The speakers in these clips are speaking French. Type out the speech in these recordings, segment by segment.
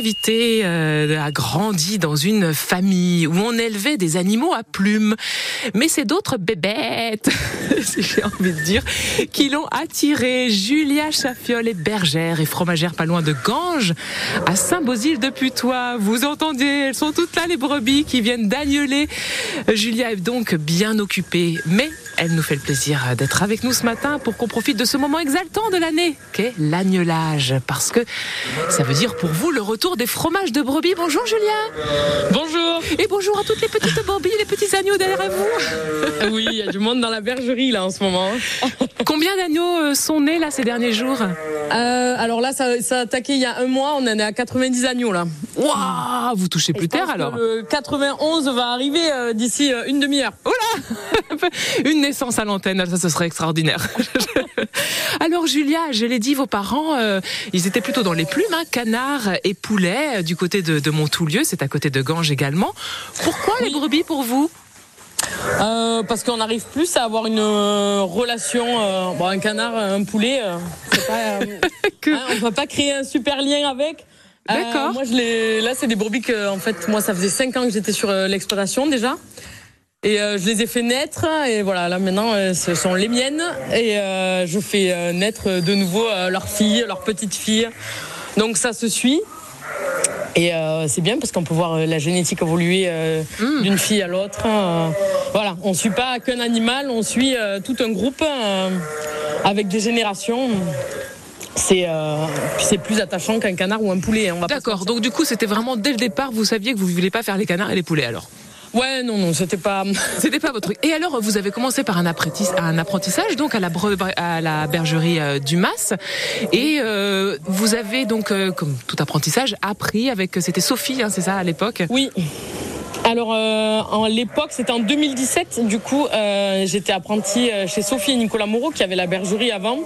invité euh, a grandi dans une famille où on élevait des animaux à plumes. Mais c'est d'autres bébêtes, si j'ai envie de dire, qui l'ont attiré. Julia Chaffiol est bergère et fromagère pas loin de Ganges, à Saint-Bosile de Putois. Vous entendez, elles sont toutes là les brebis qui viennent d'agneler. Julia est donc bien occupée, mais elle nous fait le plaisir d'être avec nous ce matin pour qu'on profite de ce moment exaltant de l'année, qu'est l'agnelage. Parce que ça veut dire pour vous le retour des fromages de brebis. Bonjour Julia. Bonjour. Et bonjour à toutes les petites brebis, les petits agneaux derrière vous. Oui, il y a du monde dans la bergerie là en ce moment. Combien d'agneaux euh, sont nés là ces derniers jours? Euh, Alors là, ça, ça, a attaqué il y a un mois, on en est à 90 agneaux là. Waouh, vous touchez plus terre alors. Le 91 va arriver euh, d'ici euh, une demi-heure. Oula Une naissance à l'antenne, ça ce serait extraordinaire. alors Julia, je l'ai dit, vos parents, euh, ils étaient plutôt dans les plumes, hein, canards et poulets, euh, du côté de, de Montoulieu, c'est à côté de Ganges également. Pourquoi les brebis pour vous? Euh, parce qu'on n'arrive plus à avoir une euh, relation. euh, bon, un canard, un poulet, c'est pas, Que- hein, on ne peut pas créer un super lien avec. D'accord. moi, je là, c'est des brebis que, en fait, moi, ça faisait 5 ans que j'étais sur l'exploitation déjà. Et euh, je les ai fait naître. Et voilà, là maintenant, euh, ce sont les miennes. Et euh, je fais naître de nouveau leurs filles, leurs petites filles. Donc ça se suit. Et c'est bien parce qu'on peut voir la génétique évoluer euh, d'une fille à l'autre. Voilà, on suit pas qu'un animal, on suit tout un groupe avec des générations. C'est euh, c'est plus attachant qu'un canard ou un poulet. hein, D'accord, donc du coup c'était vraiment dès le départ, vous saviez que vous ne vouliez pas faire les canards et les poulets alors? Ouais, non, non, c'était pas. C'était pas votre truc. Et alors, vous avez commencé par un, apprenti- un apprentissage, donc à la, bre- à la bergerie euh, du Mas, et euh, vous avez donc, euh, comme tout apprentissage, appris avec. C'était Sophie, hein, c'est ça à l'époque? Oui. Alors, euh, en l'époque, c'était en 2017. Du coup, euh, j'étais apprentie chez Sophie et Nicolas Moreau, qui avait la bergerie avant.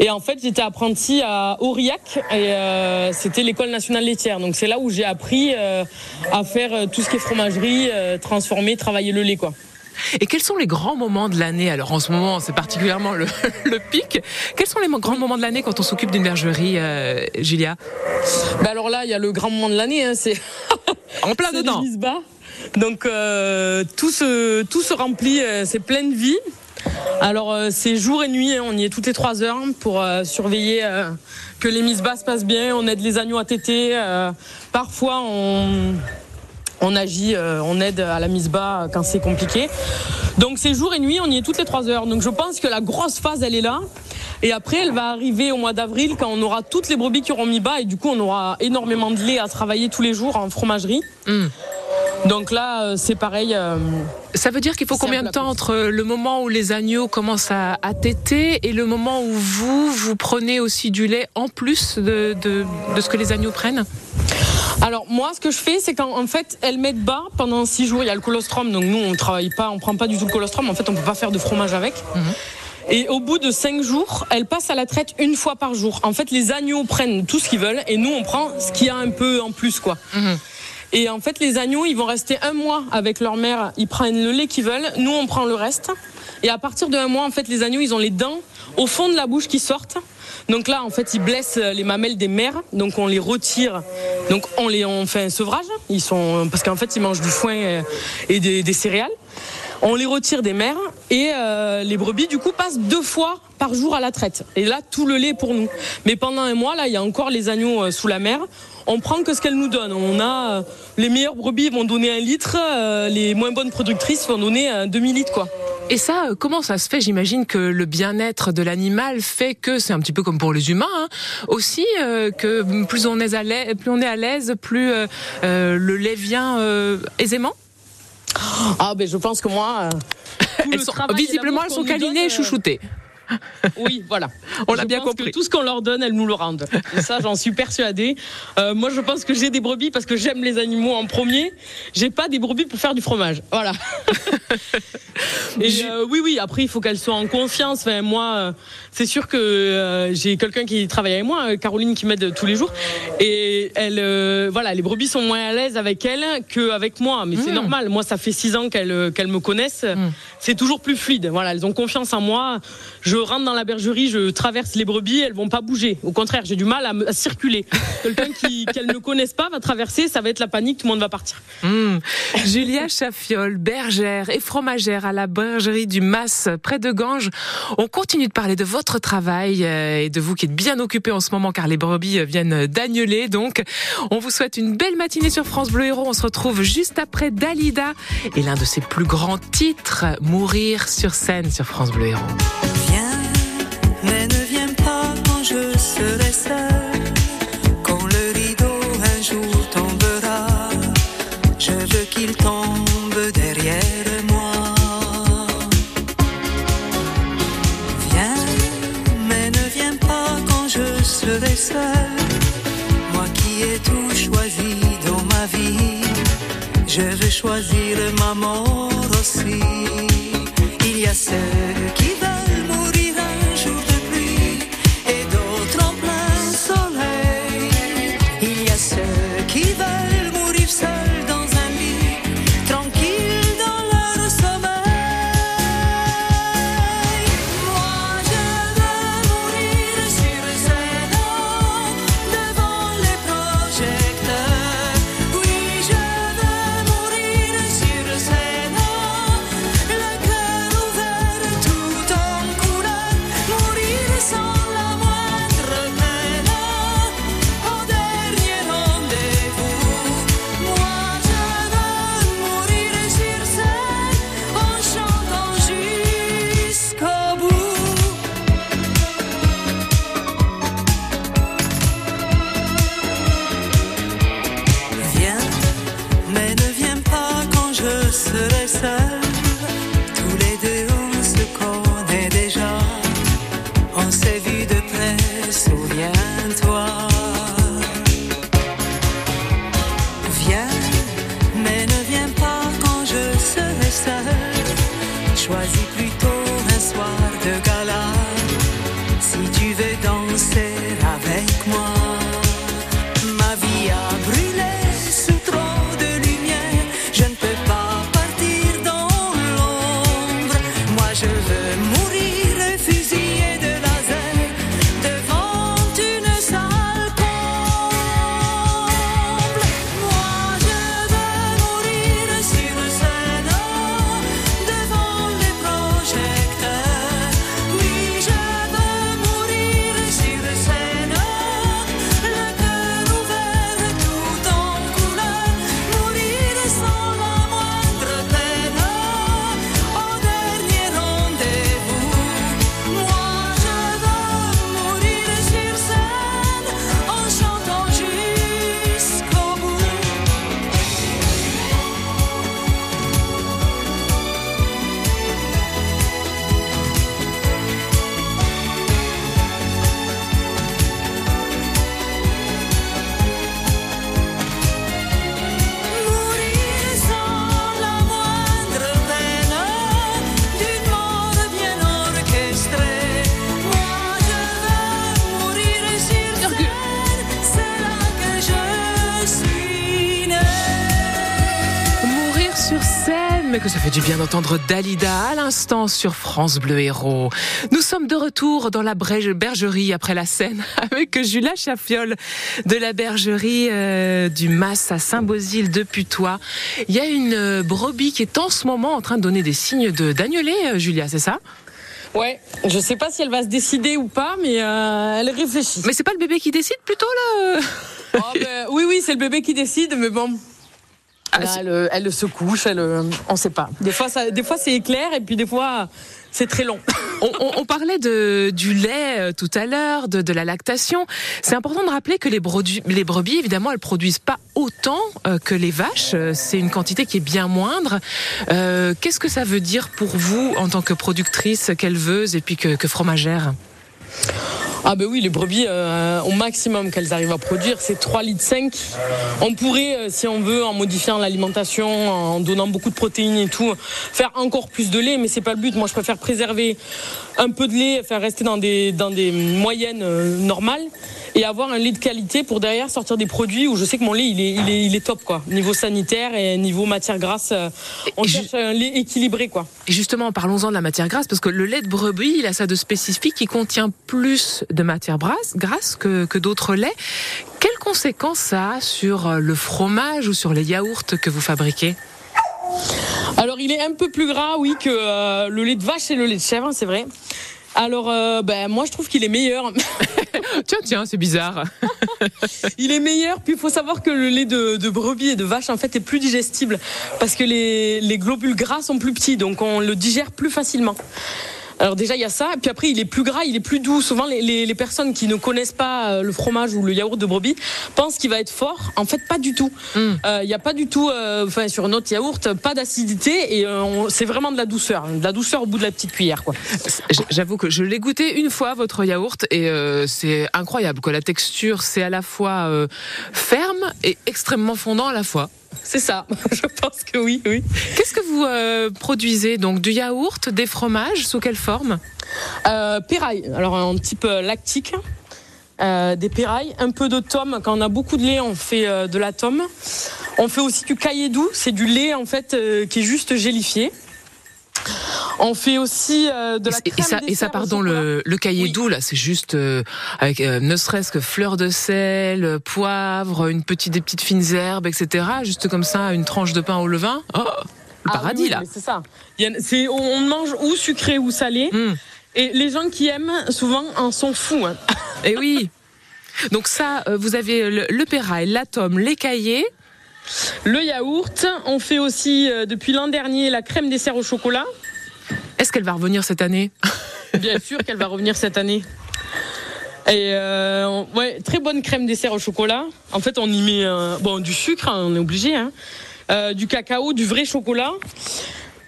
Et en fait, j'étais apprentie à Aurillac, et euh, c'était l'école nationale laitière. Donc, c'est là où j'ai appris euh, à faire euh, tout ce qui est fromagerie, euh, transformer, travailler le lait, quoi. Et quels sont les grands moments de l'année? Alors en ce moment, c'est particulièrement le, le pic. Quels sont les grands moments de l'année quand on s'occupe d'une bergerie, Julia? Ben alors là, il y a le grand moment de l'année, hein, c'est En plein dedans. Donc tout se tout se remplit, c'est plein de vie. Alors euh, c'est jour et nuit, hein, on y est toutes les trois heures pour euh, surveiller euh, que les mises bas se passent bien. On aide les agneaux à téter. euh, parfois on on agit, euh, on aide à la mise bas quand c'est compliqué. Donc c'est jour et nuit, on y est toutes les trois heures. Donc je pense que la grosse phase, elle est là. Et après, elle va arriver au mois d'avril quand on aura toutes les brebis qui auront mis bas et du coup, on aura énormément de lait à travailler tous les jours en fromagerie. Mm. Donc là, euh, c'est pareil. euh, Ça veut dire qu'il faut combien de temps course. entre le moment où les agneaux commencent à, à téter et le moment où vous, vous prenez aussi du lait en plus de, de, de ce que les agneaux prennent? Alors moi, ce que je fais, c'est qu'en en fait, elles mettent bas pendant six jours. Il y a le colostrum, donc nous, on travaille pas, on prend pas du tout le colostrum. En fait, on peut pas faire de fromage avec. Et au bout de cinq jours, elles passent à la traite une fois par jour. En fait, les agneaux prennent tout ce qu'ils veulent et nous, on prend ce qu'il y a un peu en plus, quoi. Et en fait, les agneaux, ils vont rester un mois avec leur mère. Ils prennent le lait qu'ils veulent. Nous, on prend le reste. Et à partir de un mois, en fait, les agneaux, ils ont les dents au fond de la bouche qui sortent. Donc là, en fait, ils blessent les mamelles des mères. Donc on les retire. Donc on les, on fait un sevrage. Ils sont, parce qu'en fait, ils mangent du foin et des, céréales. On les retire des mères et euh, les brebis du coup passent deux fois par jour à la traite. Et là tout le lait pour nous. Mais pendant un mois là il y a encore les agneaux euh, sous la mer. On prend que ce qu'elles nous donnent. On a euh, les meilleures brebis vont donner un litre, euh, les moins bonnes productrices vont donner un demi litre quoi. Et ça, euh, comment ça se fait? J'imagine que le bien-être de l'animal fait que c'est un petit peu comme pour les humains hein, aussi, euh, que plus on est à l'aise, plus on est à l'aise, plus euh, euh, le lait vient euh, aisément? Ah ben je pense que moi. euh, Elles sont, visiblement, elles sont câlinées et euh, chouchoutées. Oui, voilà. On l'a bien pense compris. Que tout ce qu'on leur donne, elles nous le rendent. Et ça, j'en suis persuadée. Euh, moi, je pense que j'ai des brebis parce que j'aime les animaux en premier. J'ai pas des brebis pour faire du fromage. Voilà. Et euh, oui, oui. Après, il faut qu'elles soient en confiance. Enfin, moi, euh, c'est sûr que j'ai quelqu'un qui travaille avec moi, Caroline, qui m'aide tous les jours. Et elle, voilà, les brebis sont moins à l'aise avec elle qu'avec moi. Mais c'est Mmh. normal. Moi, ça fait six ans qu'elles me connaissent. C'est toujours plus fluide. Voilà, elles ont confiance en moi. Je rentre dans la bergerie, je traverse les brebis, elles vont pas bouger. Au contraire, j'ai du mal à, circuler. Quelqu'un qui qu'elles ne connaissent pas va traverser, ça va être la panique, tout le monde va partir. Mmh. Julia Chaffiol, bergère et fromagère à la bergerie du Mas près de Ganges. On continue de parler de votre travail euh, et de vous qui êtes bien occupé en ce moment car les brebis viennent d'agneler. Donc, on vous souhaite une belle matinée sur France Bleu Héros. On se retrouve juste après Dalida et l'un de ses plus grands titres, Mourir sur scène sur France Bleu Héros. Serai. Quand le rideau un jour tombera, je veux qu'il tombe derrière moi. Viens, mais ne viens pas quand je serai seul. Moi qui ai tout choisi dans ma vie, je veux choisir ma mort mais que ça fait du bien d'entendre Dalida à l'instant sur France Bleu Héros. Nous sommes de retour dans la bergerie après la scène avec Julia Chaffiol de la bergerie euh, du Mas à Saint-Bosile de Putois. Il y a une euh, brebis qui est en ce moment en train de donner des signes de d'agneler, euh, Julia, c'est ça? Ouais, je sais pas si elle va se décider ou pas, mais euh, elle réfléchit. Mais c'est pas le bébé qui décide plutôt là? Oh, ben, oui, oui, c'est le bébé qui décide, mais bon. Ah, Là, elle, euh, elle se couche, elle, euh, on sait pas. Des fois, ça, des fois c'est éclair et puis des fois c'est très long. On, on- on parlait de, du lait euh, tout à l'heure, de, de la lactation. C'est important de rappeler que les, brodu- les brebis, évidemment, elles produisent pas autant que les vaches. C'est une quantité qui est bien moindre. Euh, Qu'est-ce que ça veut dire pour vous en tant que productrice, qu'éleveuse et puis que, que fromagère? Ah ben oui, les brebis, euh, au maximum qu'elles arrivent à produire, c'est 3 litres 5. On pourrait, euh, si on veut, en modifiant l'alimentation, en donnant beaucoup de protéines et tout, faire encore plus de lait, mais c'est pas le but. Moi, je préfère préserver un peu de lait, faire rester dans des, moyennes euh, normales. Et avoir un lait de qualité pour derrière sortir des produits où je sais que mon lait il est, il est, il est top quoi. Niveau sanitaire et niveau matière grasse, euh, on Et cherche un lait équilibré quoi. Et justement, parlons-en de la matière grasse, parce que le lait de brebis, il a ça de spécifique, il contient plus de matière grasse, que, que d'autres laits. Quelles conséquences ça a sur euh, le fromage ou sur les yaourts que vous fabriquez? Alors il est un peu plus gras oui que euh, le lait de vache et le lait de chèvre, c'est vrai. Alors euh, ben moi je trouve qu'il est meilleur. Tiens, tiens, c'est bizarre. Il est meilleur, puis il faut savoir que le lait de, brebis et de vache en fait est plus digestible parce que les globules gras sont plus petits, donc on le digère plus facilement. Alors déjà il y a ça, puis après il est plus gras, il est plus doux. Souvent les, les, les personnes qui ne connaissent pas euh, le fromage ou le yaourt de brebis pensent qu'il va être fort. En fait pas du tout. Euh, Il Mm. n'y a pas du tout, euh, enfin sur notre yaourt, pas d'acidité et euh, c'est vraiment de la douceur, de la douceur au bout de la petite cuillère quoi. J'avoue que je l'ai goûté une fois, votre yaourt, et c'est incroyable. Quoi. La texture, c'est à la fois ferme et extrêmement fondant à la fois. C'est ça, je pense que oui, oui. Qu'est-ce que vous euh, produisez? Donc du yaourt, des fromages, sous quelle forme? Euh, péraille, alors en type lactique. Euh, des pérailles, un peu de tome. Quand on a beaucoup de lait, on fait euh, de la tome. On fait aussi du caillé doux. C'est du lait en fait qui est juste gélifié. On fait aussi euh, de la et, crème ça, et ça, pardon, chocolat. le, le cahier Oui. doux, là, c'est juste euh, avec euh, ne serait-ce que fleur de sel, poivre, une petite, des petites fines herbes, etc. Juste comme ça, une tranche de pain au levain. Oh, le Ah paradis, oui, là. C'est ça. Il y a- c'est- on mange ou sucré ou salé. Hum. Et les gens qui aiment, souvent, en sont fous. hein. Et Eh oui. Donc ça, vous avez le, le pérail, l'atome, les cahiers. Le yaourt. On fait aussi, depuis l'an dernier, la crème dessert au chocolat. Est-ce qu'elle va revenir cette année Bien sûr qu'elle va revenir cette année. Et euh, ouais, très bonne crème dessert au chocolat. En fait, on y met euh, bon du sucre, hein, on est obligé, hein, euh, du cacao, du vrai chocolat,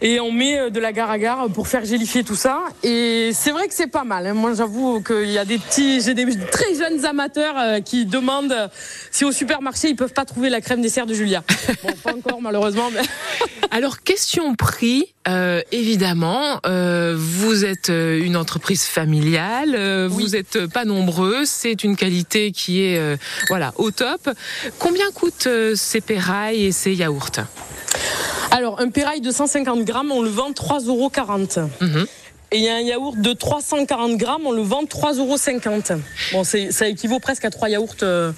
et on met euh, de l'agar-agar pour faire gélifier tout ça. Et c'est vrai que c'est pas mal. hein. Moi, j'avoue qu'il y a des petits, j'ai des très jeunes amateurs euh, qui demandent euh, si au supermarché ils peuvent pas trouver la crème dessert de Julia. Bon, pas encore malheureusement. Mais... Alors, question prix, euh, évidemment, euh, vous êtes une entreprise familiale, euh, Oui. vous êtes pas nombreux, c'est une qualité qui est euh, voilà au top. Combien coûtent ces pérailles et ces yaourts? Alors, un pérail de 150 grammes, on le vend 3,40 euros. Mhm. Et il y a un yaourt de 340 grammes, on le vend 3,50 euros. Bon, ça équivaut presque à trois yaourts euh,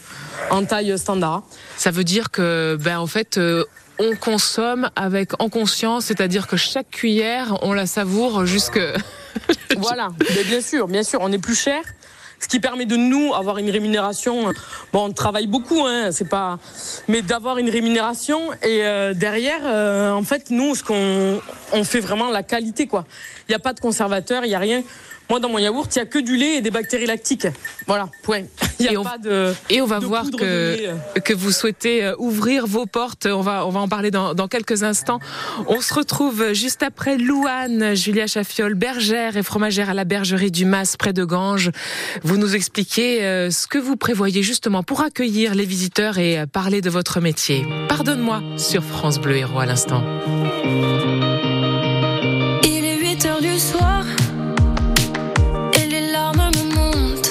en taille standard. Ça veut dire que, ben en fait, euh, on consomme avec en conscience, c'est-à-dire que chaque cuillère, on la savoure jusque. Voilà, Mais bien sûr, bien sûr, on est plus cher. Ce qui permet de nous avoir une rémunération. Bon, on travaille beaucoup, hein, c'est pas, mais d'avoir une rémunération et euh, derrière, euh, en fait, nous, ce qu'on, on fait vraiment la qualité, quoi. Il n'y a pas de conservateur, il y a rien. Moi, dans mon yaourt, il y a que du lait et des bactéries lactiques. Voilà, point. Il n'y Et a on- pas de. Et on va voir que que vous souhaitez euh, ouvrir vos portes. On va on va en parler dans, dans quelques instants. On se retrouve juste après Louane, Julia Chaffiol, bergère et fromagère à la bergerie du Mas près de Ganges. Vous nous expliquez euh, ce que vous prévoyez justement pour accueillir les visiteurs et euh, parler de votre métier. Pardonne-moi sur France Bleu Héros à l'instant. Il est 8 heures du soir et les larmes me montent.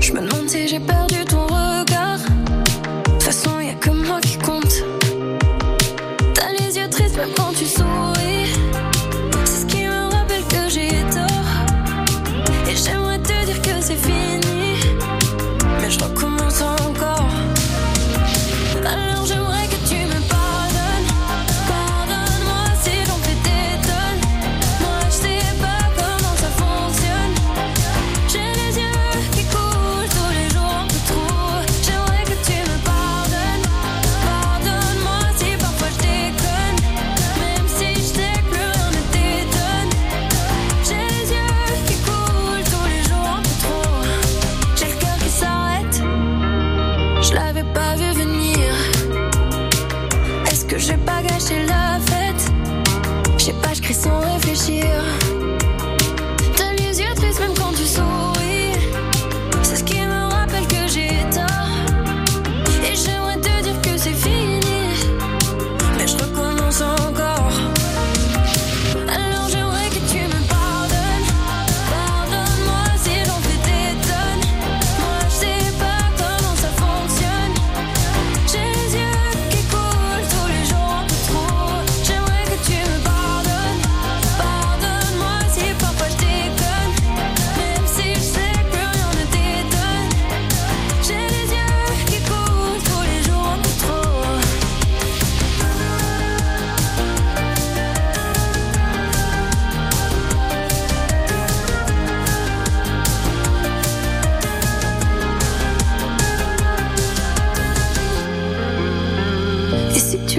Je me demande si j'ai perdu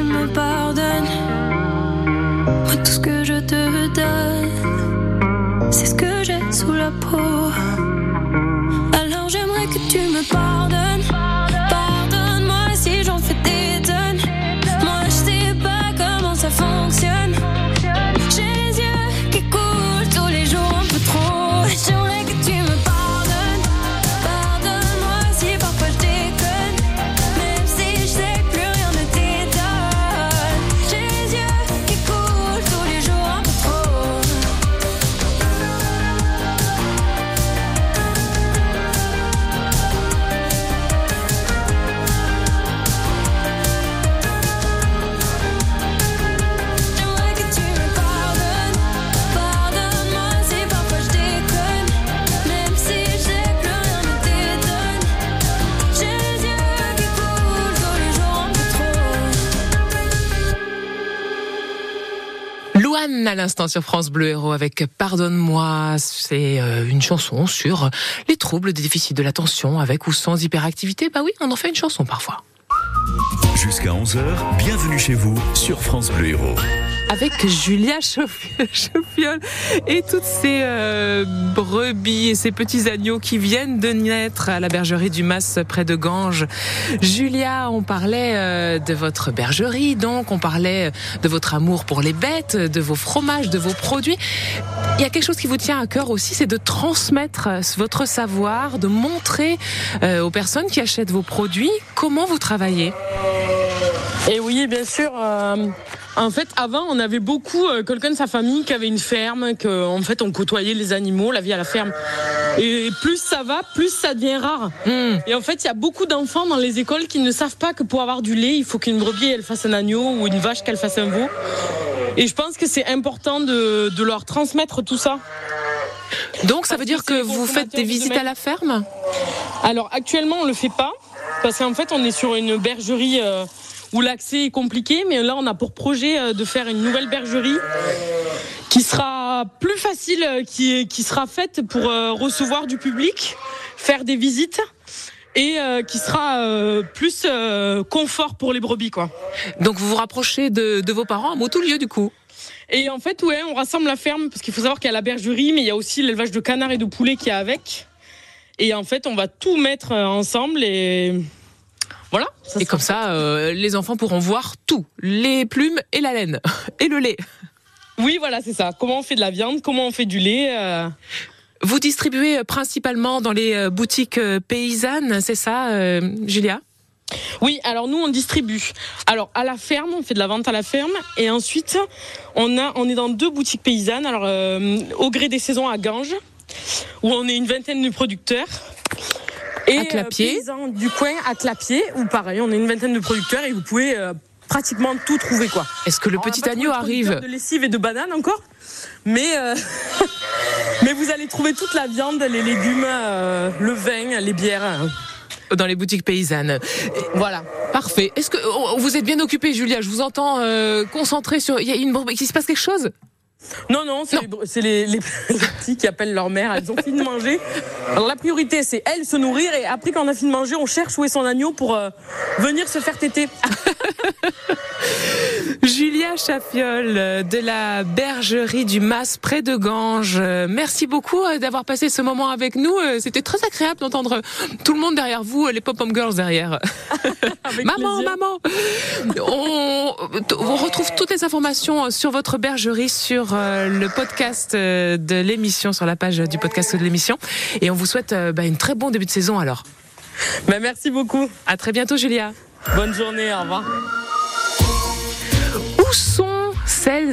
me pardonnes. Moi, tout ce que je te donne, c'est ce que j'ai sous la peau. À l'instant sur France Bleu Héros avec Pardonne-moi. C'est euh, une chanson sur les troubles des déficits de l'attention avec ou sans hyperactivité. Bah oui, on en fait une chanson parfois. Jusqu'à 11h, bienvenue chez vous sur France Bleu Héros. Avec Julia Chauffiol et toutes ces euh, brebis et ces petits agneaux qui viennent de naître à la bergerie du Mas près de Ganges. Julia, on parlait euh, de votre bergerie, donc on parlait de votre amour pour les bêtes, de vos fromages, de vos produits. Il y a quelque chose qui vous tient à cœur aussi, c'est de transmettre euh, votre savoir, de montrer euh, aux personnes qui achètent vos produits comment vous travaillez. Et oui, bien sûr. En fait, avant, on avait beaucoup euh, quelqu'un de sa famille qui avait une ferme, que en fait, on côtoyait les animaux, la vie à la ferme. Et plus ça va, plus ça devient rare. Hmm. Et en fait, il y a beaucoup d'enfants dans les écoles qui ne savent pas que pour avoir du lait, il faut qu'une brebis elle fasse un agneau ou une vache qu'elle fasse un veau. Et je pense que c'est important de, de leur transmettre tout ça. Donc ça veut dire que vous faites des visites à la ferme? Alors actuellement, on le fait pas parce qu'en fait, on est sur une bergerie euh, où l'accès est compliqué, mais là, on a pour projet euh, de faire une nouvelle bergerie qui sera plus facile, euh, qui, qui sera faite pour euh, recevoir du public, faire des visites et euh, qui sera euh, plus euh, confort pour les brebis, quoi. Donc vous vous rapprochez de, de vos parents à Montoulieu du coup? Et en fait, ouais, on rassemble la ferme parce qu'il faut savoir qu'il y a la bergerie, mais il y a aussi l'élevage de canards et de poulets qui est avec. Et en fait, on va tout mettre ensemble et voilà. ça Et comme ça, euh, les enfants pourront voir tout, les plumes et la laine et le lait. Oui, voilà, c'est ça. Comment on fait de la viande, comment on fait du lait. euh, Vous distribuez euh, principalement dans les boutiques paysannes, c'est ça, euh, Julia? Oui, alors nous on distribue. Alors à la ferme, on fait de la vente à la ferme, et ensuite on a, on est dans deux boutiques paysannes. Alors euh, au gré des saisons à Ganges, où on est une vingtaine de producteurs. Et À Clapier. euh, paysans du coin à Clapier, où pareil, on est une vingtaine de producteurs et vous pouvez euh, pratiquement tout trouver quoi. Est-ce que le Alors, petit a agneau arrive De lessive et de bananes encore, mais euh, mais vous allez trouver toute la viande, les légumes, euh, le vin, les bières. euh, dans les boutiques paysannes Voilà. Parfait. Est-ce que oh, vous êtes bien occupée, Julia? Je vous entends euh, concentrée sur. Il y a une il se passe quelque chose? Non, non, c'est les, petits qui appellent leur mère. Elles ont fini de manger. Alors la priorité, c'est elles se nourrir et après, quand on a fini de manger, on cherche où est son agneau pour euh, venir se faire téter. Julia Chafiol euh, de la bergerie du Mas près de Ganges. Euh, Merci beaucoup euh, d'avoir passé ce moment avec nous. C'était très agréable d'entendre tout le monde derrière vous, les pop-up girls derrière. Maman, plaisir. maman. On, on retrouve toutes les informations sur votre bergerie sur le podcast de l'émission, sur la page du podcast de l'émission. Et on vous souhaite bah, une très bon début de saison alors. Ben, merci beaucoup. À très bientôt, Julia. Bonne journée. Au revoir. Sont celles